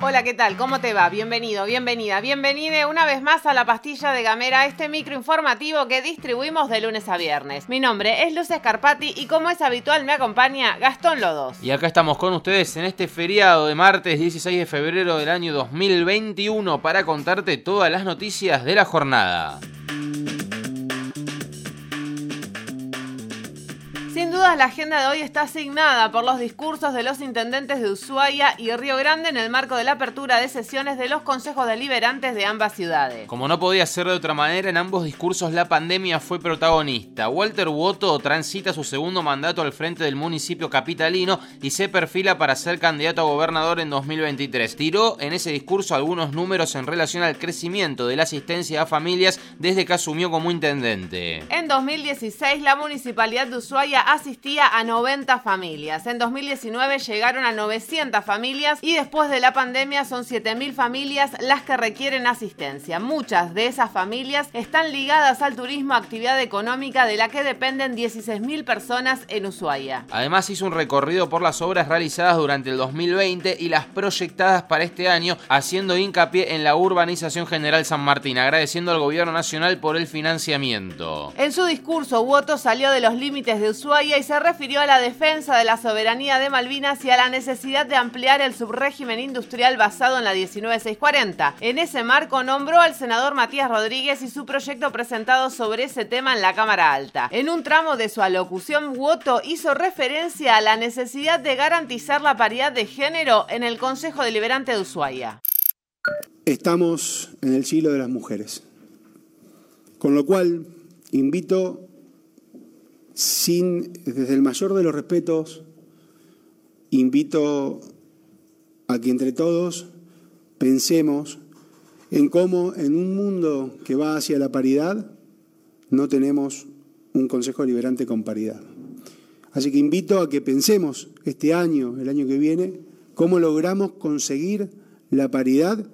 Hola, ¿qué tal? ¿Cómo te va? Bienvenido, bienvenida, bienvenida una vez más a la pastilla de Gamera, este micro informativo que distribuimos de lunes a viernes. Mi nombre es Luz Escarpati y como es habitual me acompaña Gastón Lodos. Y acá estamos con ustedes en este feriado de martes 16 de febrero del año 2021 para contarte todas las noticias de la jornada. Sin dudas la agenda de hoy está asignada por los discursos de los intendentes de Ushuaia y Río Grande en el marco de la apertura de sesiones de los consejos deliberantes de ambas ciudades. Como no podía ser de otra manera, en ambos discursos la pandemia fue protagonista. Walter Woto transita su segundo mandato al frente del municipio capitalino y se perfila para ser candidato a gobernador en 2023. Tiró en ese discurso algunos números en relación al crecimiento de la asistencia a familias desde que asumió como intendente. En 2016 la municipalidad de Ushuaia asistía a 90 familias. En 2019 llegaron a 900 familias y después de la pandemia son 7.000 familias las que requieren asistencia. Muchas de esas familias están ligadas al turismo, actividad económica de la que dependen 16.000 personas en Ushuaia. Además hizo un recorrido por las obras realizadas durante el 2020 y las proyectadas para este año, haciendo hincapié en la urbanización general San Martín, agradeciendo al gobierno nacional por el financiamiento. En su discurso, Woto salió de los límites de Ushuaia y se refirió a la defensa de la soberanía de Malvinas y a la necesidad de ampliar el subrégimen industrial basado en la 19640. En ese marco nombró al senador Matías Rodríguez y su proyecto presentado sobre ese tema en la Cámara Alta. En un tramo de su alocución, Woto hizo referencia a la necesidad de garantizar la paridad de género en el Consejo Deliberante de Ushuaia. Estamos en el siglo de las mujeres, con lo cual invito sin, desde el mayor de los respetos, invito a que entre todos pensemos en cómo en un mundo que va hacia la paridad no tenemos un Consejo Liberante con paridad. Así que invito a que pensemos este año, el año que viene, cómo logramos conseguir la paridad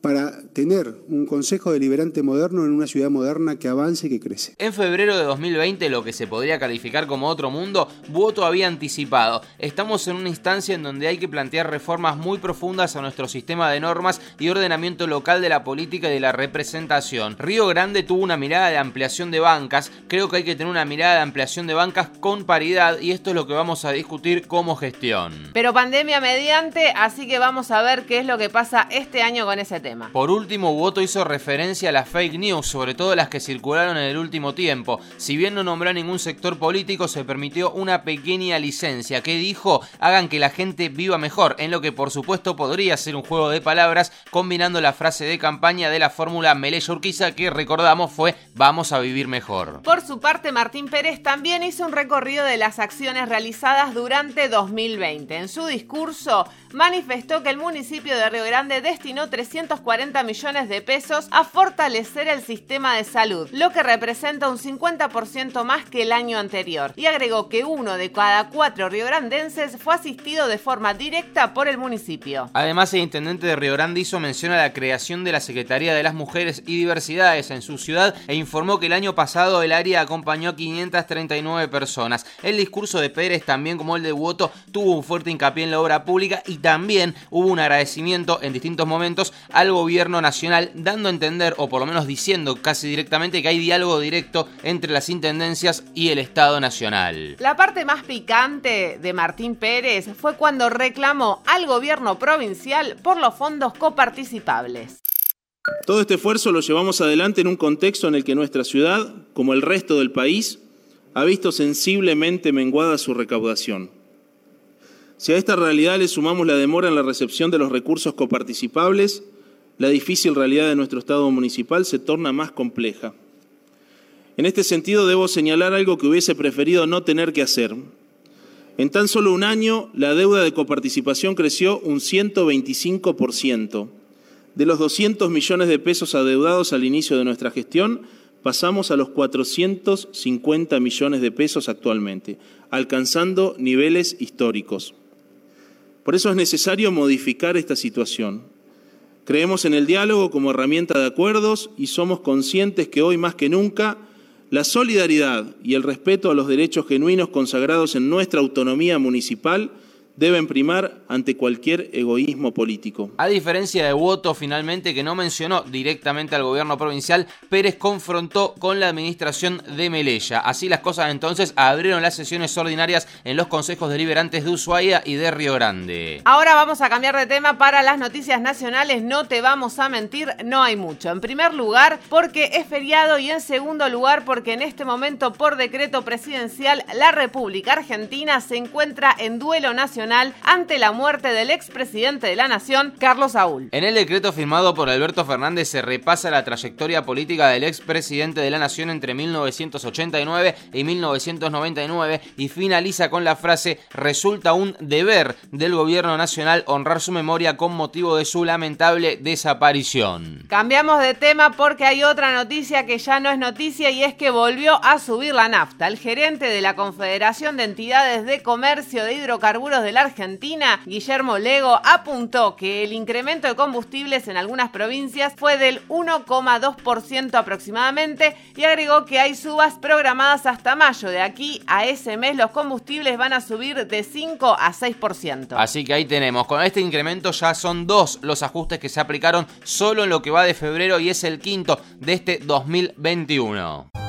para tener un Consejo Deliberante moderno en una ciudad moderna que avance y que crece. En febrero de 2020, lo que se podría calificar como otro mundo, Voto había anticipado. Estamos en una instancia en donde hay que plantear reformas muy profundas a nuestro sistema de normas y ordenamiento local de la política y de la representación. Río Grande tuvo una mirada de ampliación de bancas, creo que hay que tener una mirada de ampliación de bancas con paridad y esto es lo que vamos a discutir como gestión. Pero pandemia mediante, así que vamos a ver qué es lo que pasa este año con ese tema. Por último, Voto hizo referencia a las fake news, sobre todo las que circularon en el último tiempo. Si bien no nombró a ningún sector político, se permitió una pequeña licencia que dijo hagan que la gente viva mejor, en lo que por supuesto podría ser un juego de palabras combinando la frase de campaña de la fórmula Melella Urquiza que recordamos fue vamos a vivir mejor. Por su parte, Martín Pérez también hizo un recorrido de las acciones realizadas durante 2020. En su discurso manifestó que el municipio de Río Grande destinó 340 millones de pesos a fortalecer el sistema de salud, lo que representa un 50% más que el año anterior, y agregó que uno de cada cuatro riograndenses fue asistido de forma directa por el municipio. Además, el intendente de Río Grande hizo mención a la creación de la Secretaría de las Mujeres y Diversidades en su ciudad e informó que el año pasado el área acompañó a 539 personas. El discurso de Pérez, también como el de Woto, tuvo un fuerte hincapié en la obra pública y también hubo un agradecimiento en distintos momentos al gobierno nacional, dando a entender, o por lo menos diciendo casi directamente, que hay diálogo directo entre las intendencias y el Estado Nacional. La parte más picante de Martín Pérez fue cuando reclamó al gobierno provincial por los fondos coparticipables. Todo este esfuerzo lo llevamos adelante en un contexto en el que nuestra ciudad, como el resto del país, ha visto sensiblemente menguada su recaudación. Si a esta realidad le sumamos la demora en la recepción de los recursos coparticipables, la difícil realidad de nuestro Estado municipal se torna más compleja. En este sentido, debo señalar algo que hubiese preferido no tener que hacer. En tan solo un año, la deuda de coparticipación creció un 125%. De los 200 millones de pesos adeudados al inicio de nuestra gestión, pasamos a los 450 millones de pesos actualmente, alcanzando niveles históricos. Por eso es necesario modificar esta situación. Creemos en el diálogo como herramienta de acuerdos y somos conscientes que hoy más que nunca la solidaridad y el respeto a los derechos genuinos consagrados en nuestra autonomía municipal deben primar ante cualquier egoísmo político. A diferencia de Voto, finalmente, que no mencionó directamente al gobierno provincial, Pérez confrontó con la administración de Melella. Así las cosas entonces abrieron las sesiones ordinarias en los consejos deliberantes de Ushuaia y de Río Grande. Ahora vamos a cambiar de tema para las noticias nacionales. No te vamos a mentir, no hay mucho. En primer lugar, porque es feriado y en segundo lugar, porque en este momento, por decreto presidencial, la República Argentina se encuentra en duelo nacional ante la muerte del expresidente de la Nación, Carlos Saúl. En el decreto firmado por Alberto Fernández se repasa la trayectoria política del expresidente de la Nación entre 1989 y 1999 y finaliza con la frase resulta un deber del gobierno nacional honrar su memoria con motivo de su lamentable desaparición. Cambiamos de tema porque hay otra noticia que ya no es noticia y es que volvió a subir la nafta. El gerente de la Confederación de Entidades de Comercio de Hidrocarburos de Argentina, Guillermo Lego, apuntó que el incremento de combustibles en algunas provincias fue del 1,2% aproximadamente y agregó que hay subas programadas hasta mayo. De aquí a ese mes los combustibles van a subir de 5 a 6%. Así que ahí tenemos, con este incremento ya son dos los ajustes que se aplicaron solo en lo que va de febrero y es el quinto de este 2021.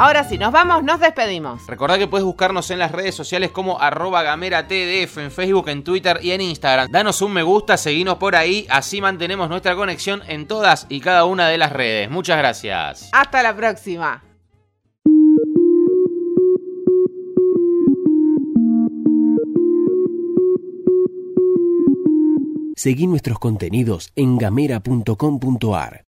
Ahora sí, nos vamos, nos despedimos. Recordá que puedes buscarnos en las redes sociales como arroba gamera TDF, en Facebook, en Twitter y en Instagram. Danos un me gusta, seguinos por ahí, así mantenemos nuestra conexión en todas y cada una de las redes. Muchas gracias. Hasta la próxima. Seguí nuestros contenidos en gamera.com.ar.